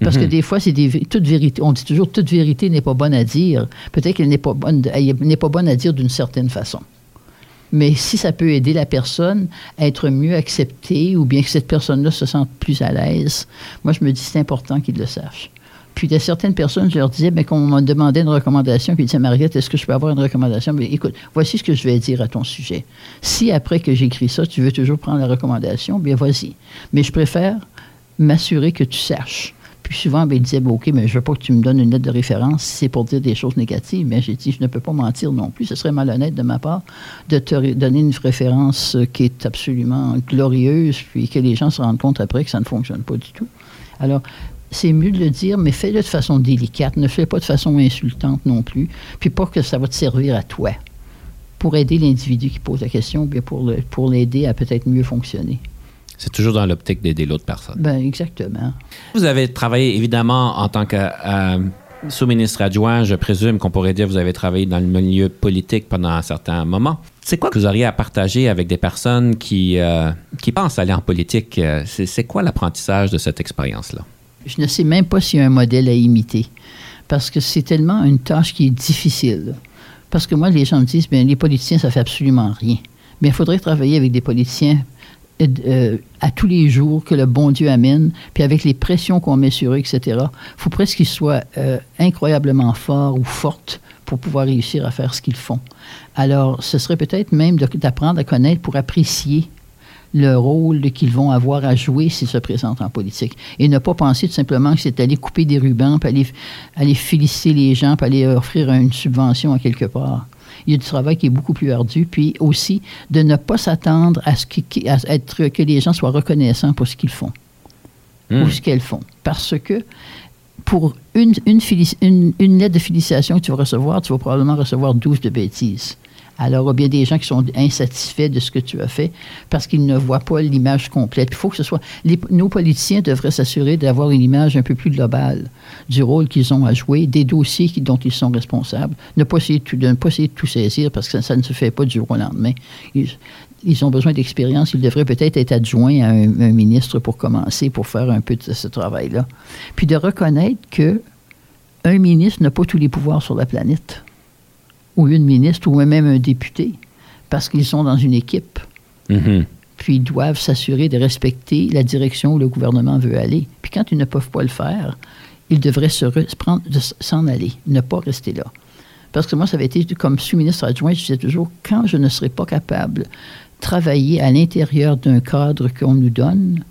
S2: Parce que des fois, c'est des, toute vérité. On dit toujours toute vérité n'est pas bonne à dire. Peut-être qu'elle n'est pas bonne, n'est pas bonne à dire d'une certaine façon. Mais si ça peut aider la personne à être mieux acceptée ou bien que cette personne-là se sente plus à l'aise, moi, je me dis c'est important qu'il le sache. Puis, il y a certaines personnes, je leur disais, bien, qu'on me demandait une recommandation, puis ils disaient, Mariette, est-ce que je peux avoir une recommandation? Mais écoute, voici ce que je vais dire à ton sujet. Si après que j'écris ça, tu veux toujours prendre la recommandation, bien, vas-y. Mais je préfère m'assurer que tu saches. Puis souvent, ben, il disait, ben, OK, mais je veux pas que tu me donnes une lettre de référence c'est pour dire des choses négatives. Mais j'ai dit, je ne peux pas mentir non plus. Ce serait malhonnête de ma part de te donner une référence euh, qui est absolument glorieuse, puis que les gens se rendent compte après que ça ne fonctionne pas du tout. Alors, c'est mieux de le dire, mais fais-le de façon délicate. Ne fais pas de façon insultante non plus. Puis pas que ça va te servir à toi. Pour aider l'individu qui pose la question, ou bien pour le- pour l'aider à peut-être mieux fonctionner.
S1: C'est toujours dans l'optique d'aider l'autre personne.
S2: Ben exactement.
S1: Vous avez travaillé évidemment en tant que euh, sous-ministre adjoint, je présume qu'on pourrait dire que vous avez travaillé dans le milieu politique pendant un certain moment. C'est quoi que vous auriez à partager avec des personnes qui, euh, qui pensent aller en politique? Euh, C'est c'est quoi l'apprentissage de cette expérience-là?
S2: Je ne sais même pas s'il y a un modèle à imiter. Parce que c'est tellement une tâche qui est difficile. Parce que moi, les gens me disent, bien, les politiciens, ça fait absolument rien. Mais il faudrait travailler avec des politiciens euh, euh, à tous les jours que le bon Dieu amène, puis avec les pressions qu'on met sur eux, etc. Il faut presque qu'ils soient euh, incroyablement forts ou fortes pour pouvoir réussir à faire ce qu'ils font. Alors, ce serait peut-être même d'apprendre à connaître pour apprécier le rôle qu'ils vont avoir à jouer s'ils se présentent en politique. Et ne pas penser tout simplement que c'est aller couper des rubans, puis aller, aller féliciter les gens, puis aller offrir une subvention à quelque part. Il y a du travail qui est beaucoup plus ardu, puis aussi de ne pas s'attendre à ce qui- à être, que les gens soient reconnaissants pour ce qu'ils font
S1: Hmm.
S2: ou ce qu'elles font. Parce que pour une, une, félici- une- une lettre de félicitation que tu vas recevoir, tu vas probablement recevoir 12 de bêtises. Alors, il y a bien des gens qui sont insatisfaits de ce que tu as fait parce qu'ils ne voient pas l'image complète. Il faut que ce soit. nos politiciens devraient s'assurer d'avoir une image un peu plus globale du rôle qu'ils ont à jouer, des dossiers dont ils sont responsables. Ne pas essayer de tout, de ne pas essayer de tout saisir parce que ça, ne se fait pas du jour au lendemain. Ils, ont besoin d'expérience. Ils devraient peut-être être adjoints à un, un ministre pour commencer, pour faire un peu de ce travail-là. Puis de reconnaître que un ministre n'a pas tous les pouvoirs sur la planète, ou une ministre, ou même un député, parce qu'ils sont dans une équipe.
S1: Mhm.
S2: Puis ils doivent s'assurer de respecter la direction où le gouvernement veut aller. Puis quand ils ne peuvent pas le faire, ils devraient se s'en aller, ne pas rester là. Parce que moi, ça avait été comme sous-ministre adjoint, je disais toujours, quand je ne serai pas capable de travailler à l'intérieur d'un cadre qu'on nous donne,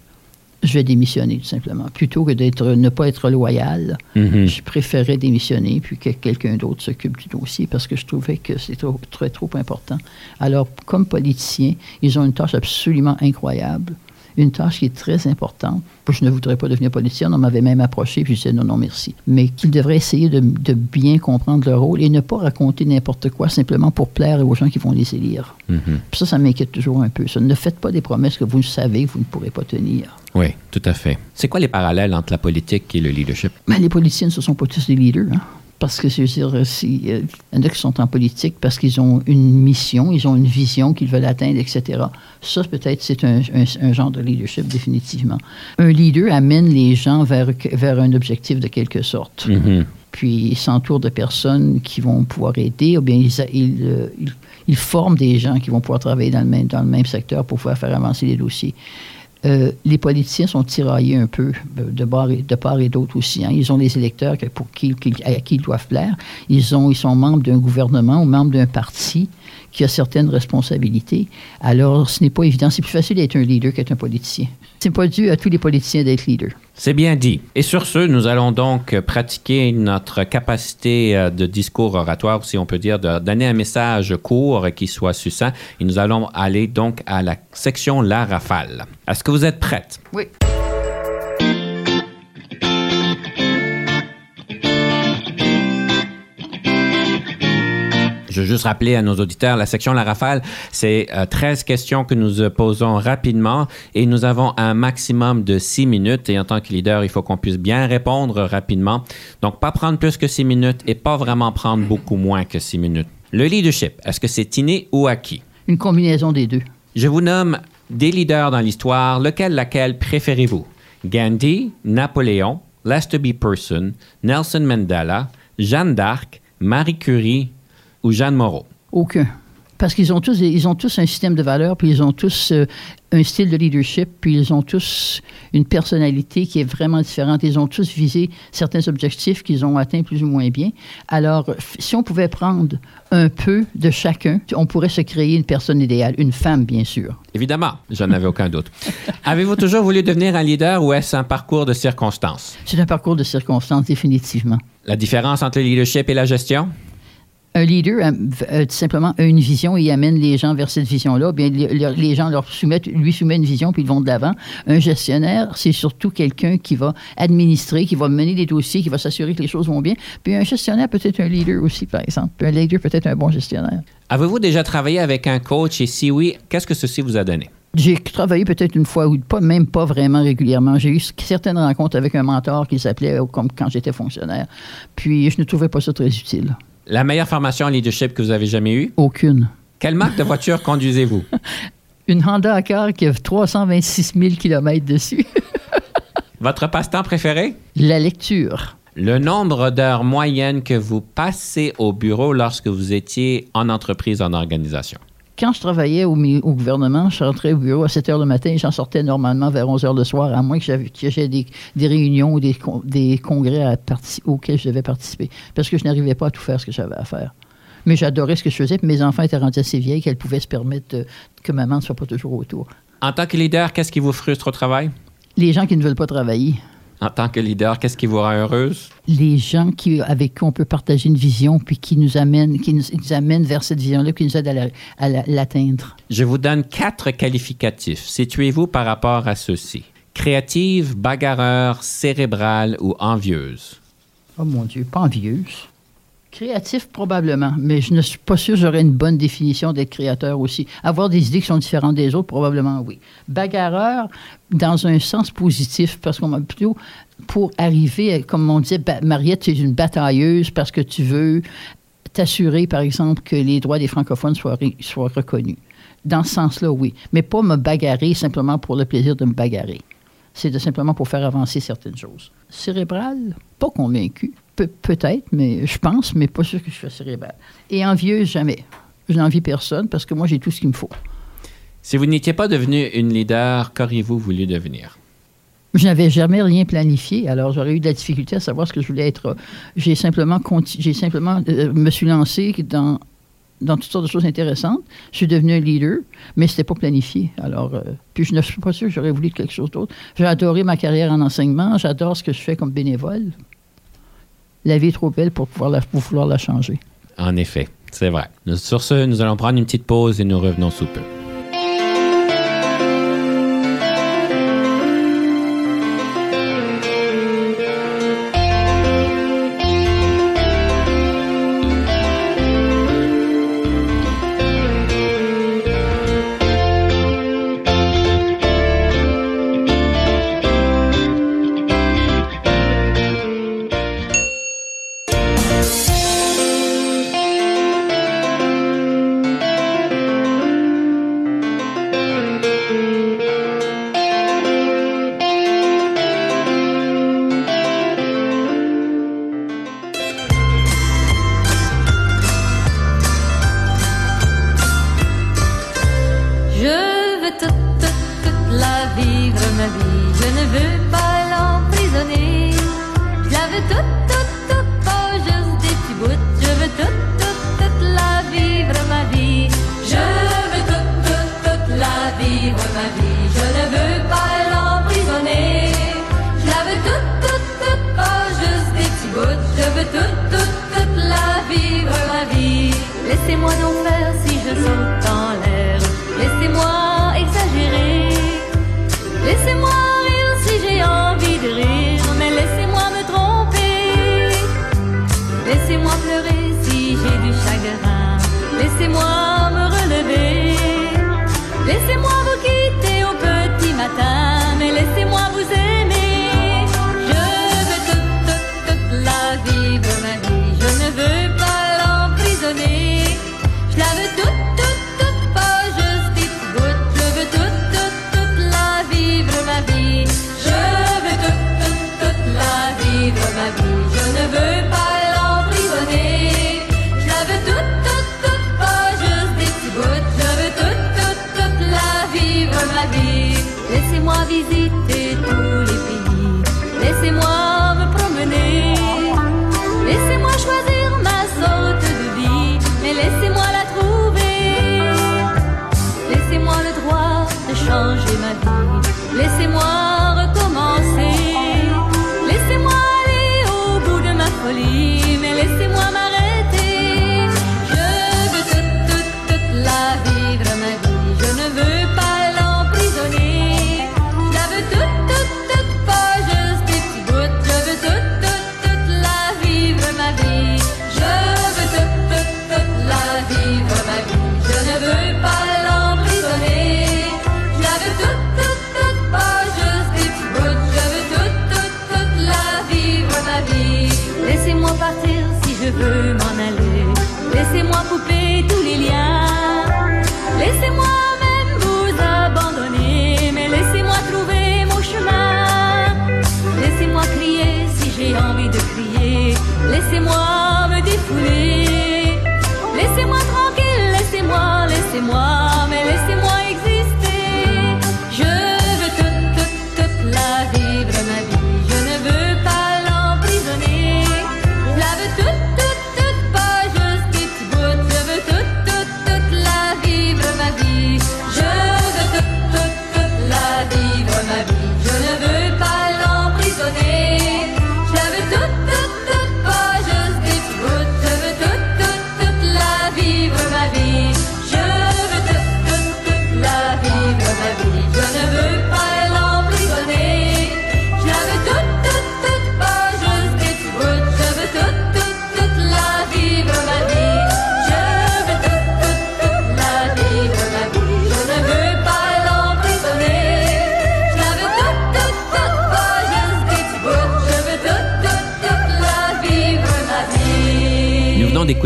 S2: je vais démissionner tout simplement. Plutôt que d'être ne pas être loyal,
S1: Mhm.
S2: je préférais démissionner puis que quelqu'un d'autre s'occupe du dossier parce que je trouvais que c'est trop, très, trop important. Alors, comme politiciens, ils ont une tâche absolument incroyable, une tâche qui est très importante. Je ne voudrais pas devenir politicien, on m'avait même approché puis je disais non, non, merci. Mais qu'ils devraient essayer de, de bien comprendre leur rôle et ne pas raconter n'importe quoi simplement pour plaire aux gens qui vont les élire.
S1: Mhm.
S2: Puis ça, ça m'inquiète toujours un peu. Ça. Ne faites pas des promesses que vous savez que vous ne pourrez pas tenir.
S1: Oui, tout à fait. C'est quoi les parallèles entre la politique et le leadership?
S2: Mais les politiciens, ce ne sont pas tous des leaders. hein. Parce que, je veux dire, si, il y en a qui sont en politique parce qu'ils ont une mission, ils ont une vision qu'ils veulent atteindre, etc. Ça, peut-être, c'est un, un- un genre de leadership, définitivement. Un leader amène les gens vers, vers un objectif de quelque sorte.
S1: Mhm.
S2: Puis, il s'entoure de personnes qui vont pouvoir aider, ou bien euh, il- il forme des gens qui vont pouvoir travailler dans le même, dans le même secteur pour pouvoir faire avancer les dossiers. Euh, les politiciens sont tiraillés un peu euh, de, part et, d'autre aussi. hein. Ils ont les électeurs pour qui, à qui ils doivent plaire. Ils, ils sont membres d'un gouvernement ou membres d'un parti qui a certaines responsabilités. Alors, ce n'est pas évident. C'est plus facile d'être un leader qu'être un politicien. C'est pas dû à tous les politiciens d'être leader.
S1: C'est bien dit. Et sur ce, nous allons donc pratiquer notre capacité euh, de discours oratoire, si on peut dire, de donner un message court qui soit succinct. Et nous allons aller donc à la section La Rafale. Est-ce que vous êtes prête?
S2: Oui.
S1: Je veux juste rappeler à nos auditeurs, la section La Rafale, c'est euh, 13 questions que nous euh, posons rapidement et nous avons un maximum de 6 minutes. Et en tant que leader, il faut qu'on puisse bien répondre rapidement. Donc, pas prendre plus que 6 minutes et pas vraiment prendre beaucoup moins que 6 minutes. Le leadership, est-ce que c'est inné ou acquis?
S2: Une combinaison des deux.
S1: Je vous nomme des leaders dans l'histoire. Lequel, laquelle préférez-vous? Gandhi, Napoléon, Lester B. Person, Nelson Mandela, Jeanne d'Arc, Marie Curie ou Jeanne Moreau?
S2: Aucun. Parce qu'ils ont tous, ils ont tous un système de valeurs, puis ils ont tous euh, un style de leadership, puis ils ont tous une personnalité qui est vraiment différente. Ils ont tous visé certains objectifs qu'ils ont atteints plus ou moins bien. Alors, si on pouvait prendre un peu de chacun, on pourrait se créer une personne idéale, une femme, bien sûr.
S1: Évidemment, je n'avais aucun doute. Avez-vous toujours voulu devenir un leader ou est-ce un parcours de circonstances?
S2: C'est un parcours de circonstances, définitivement.
S1: La différence entre le leadership et la gestion?
S2: Un leader a, a tout simplement une vision et il amène les gens vers cette vision-là. Bien, les, les gens leur soumettent, lui soumettent une vision puis ils vont de l'avant. Un gestionnaire, c'est surtout quelqu'un qui va administrer, qui va mener des dossiers, qui va s'assurer que les choses vont bien. Puis un gestionnaire peut être un leader aussi, par exemple. Puis un leader peut être un bon gestionnaire.
S1: Avez-vous déjà travaillé avec un coach? Et si oui, qu'est-ce que ceci vous a donné?
S2: J'ai travaillé peut-être une fois ou pas, même pas vraiment régulièrement. J'ai eu certaines rencontres avec un mentor qui s'appelait euh, comme quand j'étais fonctionnaire. Puis je ne trouvais pas ça très utile.
S1: La meilleure formation en leadership que vous avez jamais eue?
S2: Aucune.
S1: Quelle marque de voiture conduisez-vous?
S2: Une Honda Accord qui a 326 000 km dessus.
S1: Votre passe-temps préféré?
S2: La lecture.
S1: Le nombre d'heures moyennes que vous passez au bureau lorsque vous étiez en entreprise, en organisation.
S2: Quand je travaillais au, gouvernement, je rentrais au bureau à 7 h le matin et j'en sortais normalement vers 11 h le soir, à moins que j'avais des, des réunions ou des, con- des congrès à auxquels je devais participer. Parce que je n'arrivais pas à tout faire ce que j'avais à faire. Mais j'adorais ce que je faisais. Puis mes enfants étaient rendus assez vieilles qu'elles pouvaient se permettre de- que maman ne soit pas toujours autour.
S1: En tant que leader, qu'est-ce qui vous frustre au travail?
S2: Les gens qui ne veulent pas travailler.
S1: En tant que leader, qu'est-ce qui vous rend heureuse?
S2: les gens qui, avec qui on peut partager une vision, puis qui nous amènent, qui nous, nous amènent vers cette vision-là, qui nous aident à la- à la- l'atteindre.
S1: Je vous donne quatre qualificatifs. Situez-vous par rapport à ceux-ci. Créative, bagarreur, cérébrale ou envieuse?
S2: Oh mon Dieu, pas envieuse. Créatif, probablement, mais je ne suis pas sûr que j'aurais une bonne définition d'être créateur aussi. Avoir des idées qui sont différentes des autres, probablement oui. Bagarreur, dans un sens positif, parce qu'on m'a plutôt pour arriver, comme on ba- Mariette, tu es une batailleuse parce que tu veux t'assurer, par exemple, que les droits des francophones soient, soient reconnus. Dans ce sens-là, oui. Mais pas me bagarrer simplement pour le plaisir de me bagarrer. C'est simplement pour faire avancer certaines choses. Cérébral, pas convaincu. Pe- Peut-être, mais je pense, mais pas sûr que je sois cérébral. Et envieuse, jamais. Je n'envie personne parce que moi, j'ai tout ce qu'il me faut.
S1: Si vous n'étiez pas devenu une leader, qu'auriez-vous voulu devenir?
S2: Je n'avais jamais rien planifié, alors j'aurais eu de la difficulté à savoir ce que je voulais être. J'ai simplement, j'ai simplement euh, me suis lancé dans, dans toutes sortes de choses intéressantes. Je suis devenu un leader, mais c'était pas planifié. Alors, euh, puis je ne suis pas sûr que j'aurais voulu quelque chose d'autre. J'ai adoré ma carrière en enseignement. J'adore ce que je fais comme bénévole. La vie est trop belle pour pouvoir la, pour vouloir la changer.
S1: En effet, c'est vrai. Sur ce, nous allons prendre une petite pause et nous revenons sous peu.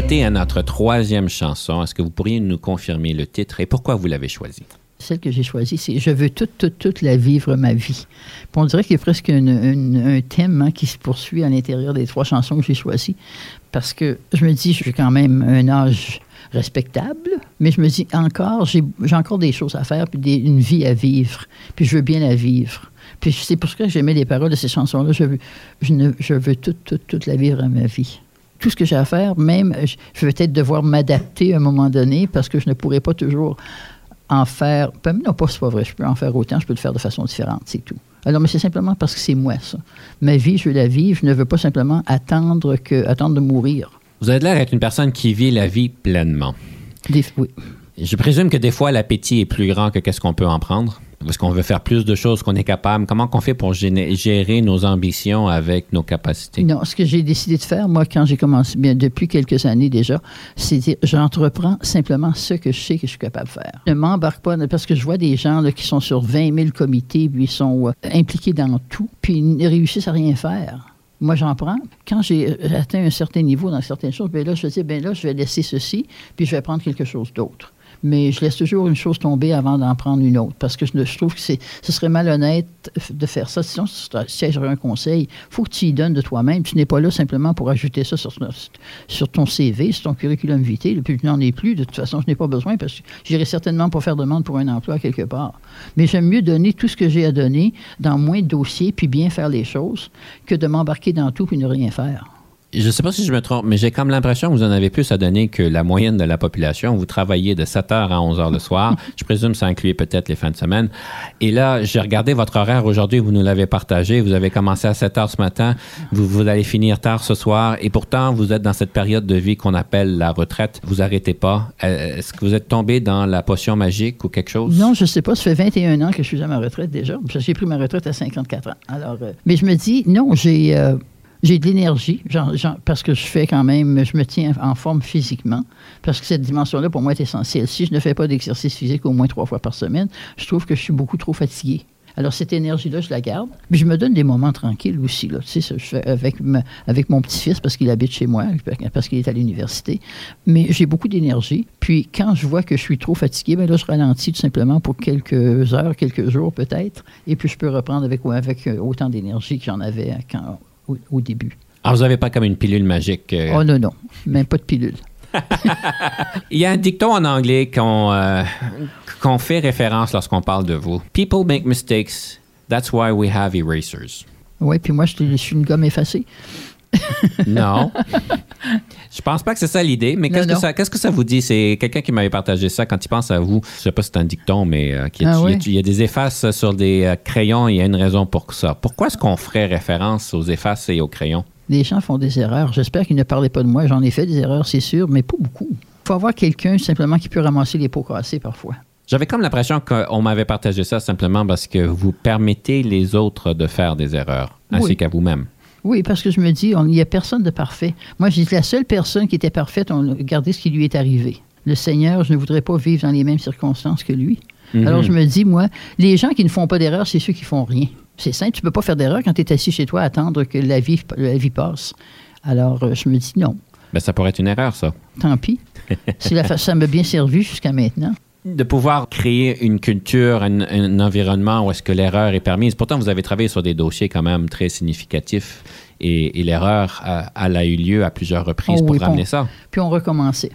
S1: À notre troisième chanson. Est-ce que vous pourriez nous confirmer le titre et pourquoi vous l'avez choisi?
S2: Celle que j'ai choisie, c'est Je veux toute, toute, toute la vivre ma vie. On dirait qu'il y a presque un thème hein, qui se poursuit à l'intérieur des trois chansons que j'ai choisies. Parce que je me dis, j'ai quand même un âge respectable, mais je me dis encore, j'ai encore des choses à faire, puis une vie à vivre. Puis je veux bien la vivre. Puis c'est pour ça que j'aimais les paroles de ces chansons-là. Je veux, je, veux toute, toute, toute la vivre ma vie. Tout ce que j'ai à faire, même, je je vais peut-être devoir m'adapter à un moment donné parce que je ne pourrai pas toujours en faire. ben, non, pas c'est pas vrai. Je peux en faire autant, je peux le faire de façon différente, c'est tout. Alors, mais c'est simplement parce que c'est moi, ça. Ma vie, je veux la vivre. Je ne veux pas simplement attendre, que, attendre de mourir.
S1: Vous avez l'air d'être une personne qui vit la vie pleinement.
S2: Des- oui.
S1: Je présume que des fois, l'appétit est plus grand que qu'est-ce qu'on peut en prendre. Parce qu'on veut faire plus de choses qu'on est capable. Comment qu'on fait pour gérer nos ambitions avec nos capacités?
S2: Non, ce que j'ai décidé de faire, moi, quand j'ai commencé, bien depuis quelques années déjà, c'est dire, j'entreprends simplement ce que je sais que je suis capable de faire. Ne m'embarque pas, parce que je vois des gens qui sont sur 20 000 comités, puis ils sont euh, impliqués dans tout, puis ils ne réussissent à rien faire. Moi, j'en prends. Quand j'ai euh, atteint un certain niveau dans certaines choses, bien là, je dis, bien là, je vais laisser ceci, puis je vais prendre quelque chose d'autre. Mais je laisse toujours une chose tomber avant d'en prendre une autre, parce que je, trouve que ce serait malhonnête de faire ça. Sinon, si j'aurais un conseil, il faut que tu y donnes de toi-même. Tu n'es pas là simplement pour ajouter ça sur, ton CV, sur ton curriculum vitae. Puis je n'en ai plus. De toute façon, je n'ai pas besoin parce que j'irai certainement pas faire demande pour un emploi quelque part. Mais j'aime mieux donner tout ce que j'ai à donner dans moins de dossiers, puis bien faire les choses, que de m'embarquer dans tout puis ne rien faire.
S1: Je ne sais pas si je me trompe, mais j'ai comme l'impression que vous en avez plus à donner que la moyenne de la population. Vous travaillez de 7 h à 11 h le soir. je présume que ça inclut peut-être les fins de semaine. Et là, j'ai regardé votre horaire aujourd'hui. Vous nous l'avez partagé. Vous avez commencé à 7 h ce matin. Vous, vous allez finir tard ce soir. Et pourtant, vous êtes dans cette période de vie qu'on appelle la retraite. Vous arrêtez pas. Euh, Est-ce que vous êtes tombé dans la potion magique ou quelque chose?
S2: Non, je sais pas. Ça fait 21 ans que je suis à ma retraite déjà. J'ai pris ma retraite à 54 ans. Alors, euh, mais je me dis, non, j'ai euh, j'ai de l'énergie parce que je fais quand même, je me tiens en forme physiquement parce que cette dimension-là, pour moi, est essentielle. Si je ne fais pas d'exercice physique au moins trois fois par semaine, je trouve que je suis beaucoup trop fatigué. Alors, cette énergie-là, je la garde. Puis, je me donne des moments tranquilles aussi. Là. Tu sais, je fais avec, avec mon petit-fils parce qu'il habite chez moi, parce qu'il est à l'université. Mais j'ai beaucoup d'énergie. Puis, quand je vois que je suis trop fatigué, bien là, je ralentis tout simplement pour quelques heures, quelques jours peut-être. Et puis, je peux reprendre avec, avec euh, autant d'énergie que j'en avais quand, au, au début.
S1: Alors, vous n'avez pas comme une pilule magique. euh,
S2: Oh non, non. Même pas de pilule.
S1: Il y a un dicton en anglais qu'on euh, qu'on fait référence lorsqu'on parle de vous. People make mistakes. That's why we have erasers.
S2: Oui, puis moi, je suis une gomme effacée.
S1: Non. Je pense pas que c'est ça l'idée, mais qu'est-ce que, ça, qu'est-ce que ça vous dit? C'est quelqu'un qui m'avait partagé ça quand il pense à vous. Je sais pas si c'est un dicton, mais euh, il y a-
S2: ouais?
S1: il y a des effaces sur des euh, crayons. Il y a une raison pour ça. Pourquoi est-ce qu'on ferait référence aux effaces et aux crayons?
S2: Les gens font des erreurs. J'espère qu'ils ne parlaient pas de moi. J'en ai fait des erreurs, c'est sûr, mais pas beaucoup. Il faut avoir quelqu'un simplement qui peut ramasser les pots cassés parfois.
S1: J'avais comme l'impression qu'on m'avait partagé ça simplement parce que vous permettez les autres de faire des erreurs, ainsi
S2: Oui.
S1: qu'à vous-même.
S2: Oui, parce que je me dis, il n'y a personne de parfait. Moi, je dis, la seule personne qui était parfaite, on a regardé ce qui lui est arrivé. Le Seigneur, je ne voudrais pas vivre dans les mêmes circonstances que lui.
S1: Mhm.
S2: Alors, je me dis, moi, les gens qui ne font pas d'erreur, c'est ceux qui font rien. C'est simple, tu ne peux pas faire d'erreur quand tu es assis chez toi à attendre que la vie, la vie passe. Alors, euh, je me dis non,
S1: Ben, ça pourrait être une erreur, ça.
S2: tant pis. si la fa- ça m'a bien servi jusqu'à maintenant.
S1: De pouvoir créer une culture, un, un environnement où est-ce que l'erreur est permise. Pourtant, vous avez travaillé sur des dossiers quand même très significatifs et, et l'erreur, elle a eu lieu à plusieurs reprises
S2: Oh
S1: pour
S2: oui,
S1: ramener ça.
S2: Puis on recommençait.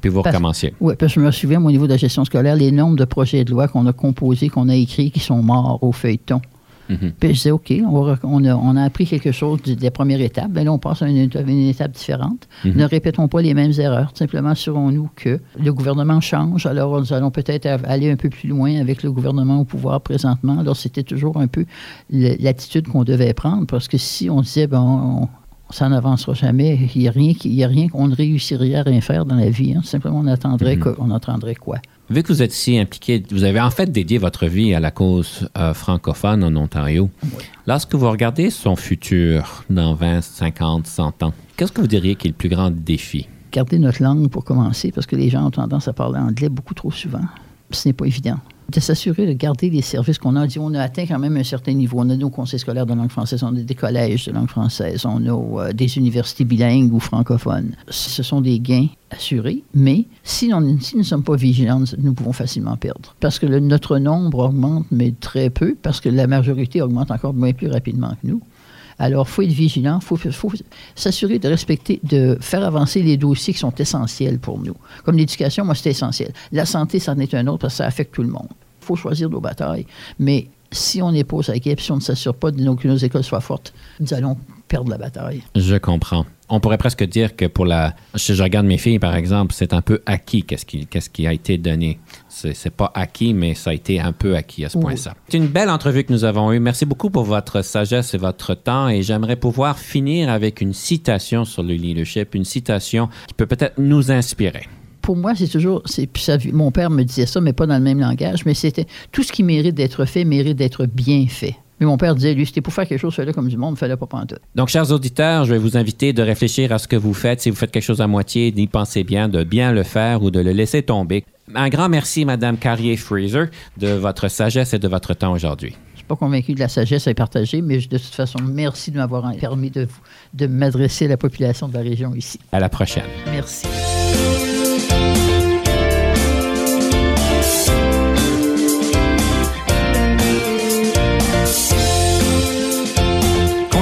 S1: Puis vous
S2: Parce-
S1: recommenciez.
S2: Oui, parce que je me souviens, au niveau de la gestion scolaire, les nombres de projets de loi qu'on a composés, qu'on a écrits, qui sont morts au feuilleton.
S1: Mhm.
S2: Puis je disais, OK, on, a, on a appris quelque chose des premières étapes. Bien là, on passe à une, étape- une étape différente.
S1: Mhm.
S2: Ne répétons pas les mêmes erreurs. Simplement, assurons-nous que le gouvernement change. Alors, nous allons peut-être aller un peu plus loin avec le gouvernement au pouvoir présentement. Alors, c'était toujours un peu l'attitude qu'on devait prendre. Parce que si on disait, ben, on, ça n'avancera jamais, il n'y a rien, qui- il y a rien qu'on ne réussirait à rien faire dans la vie. hein. Simplement, on attendrait,
S1: Mhm.
S2: que- on attendrait quoi?
S1: Vu que vous êtes si impliqué, vous avez en fait dédié votre vie à la cause euh, francophone en Ontario. Lorsque vous regardez son futur dans 20, 50, 100 ans, qu'est-ce que vous diriez qui est le plus grand défi?
S2: garder notre langue pour commencer, parce que les gens ont tendance à parler anglais beaucoup trop souvent. Ce n'est pas évident. De s'assurer de garder les services qu'on a. On a atteint quand même un certain niveau. On a nos conseils scolaires de langue française, on a des collèges de langue française, on a euh, des universités bilingues ou francophones. Ce sont des gains assurés, mais si, on- si nous ne sommes pas vigilants, nous pouvons facilement perdre. Parce que le- notre nombre augmente, mais très peu, parce que la majorité augmente encore bien plus rapidement que nous. Alors, il faut être vigilant, il faut, s'assurer de respecter, de faire avancer les dossiers qui sont essentiels pour nous. Comme l'éducation, moi, c'est essentiel. La santé, ça en est un autre parce que ça affecte tout le monde. Il faut choisir nos batailles. Mais si on n'est pas aux aguets, puis si on ne s'assure pas de nos- que nos écoles soient fortes, nous allons perdre la bataille.
S1: Je comprends. On pourrait presque dire que pour la... Si je regarde mes filles, par exemple, c'est un peu acquis qu'est-ce qui, qu'est-ce qui a été donné. C'est, c'est pas acquis, mais ça a été un peu acquis à ce
S2: Oui.
S1: point-là. C'est une belle entrevue que nous avons eue. Merci beaucoup pour votre sagesse et votre temps. Et j'aimerais pouvoir finir avec une citation sur le leadership, une citation qui peut peut-être nous inspirer.
S2: Pour moi, c'est toujours. ça- mon père me disait ça, mais pas dans le même langage. Mais c'était tout ce qui mérite d'être fait mérite d'être bien fait. Mais mon père disait, lui, c'était pour faire quelque chose, fais-le comme du monde, fais-le pas pantoute.
S1: Donc, chers auditeurs, je vais vous inviter de réfléchir à ce que vous faites. Si vous faites quelque chose à moitié, d'y penser bien, de bien le faire ou de le laisser tomber. Un grand merci, Madame Carrier-Fraser, de votre sagesse et de votre temps aujourd'hui.
S2: Je suis pas convaincu de la sagesse à partager, mais je- de toute façon, merci de m'avoir permis de m'adresser à la population de la région ici.
S1: À la prochaine.
S2: Merci.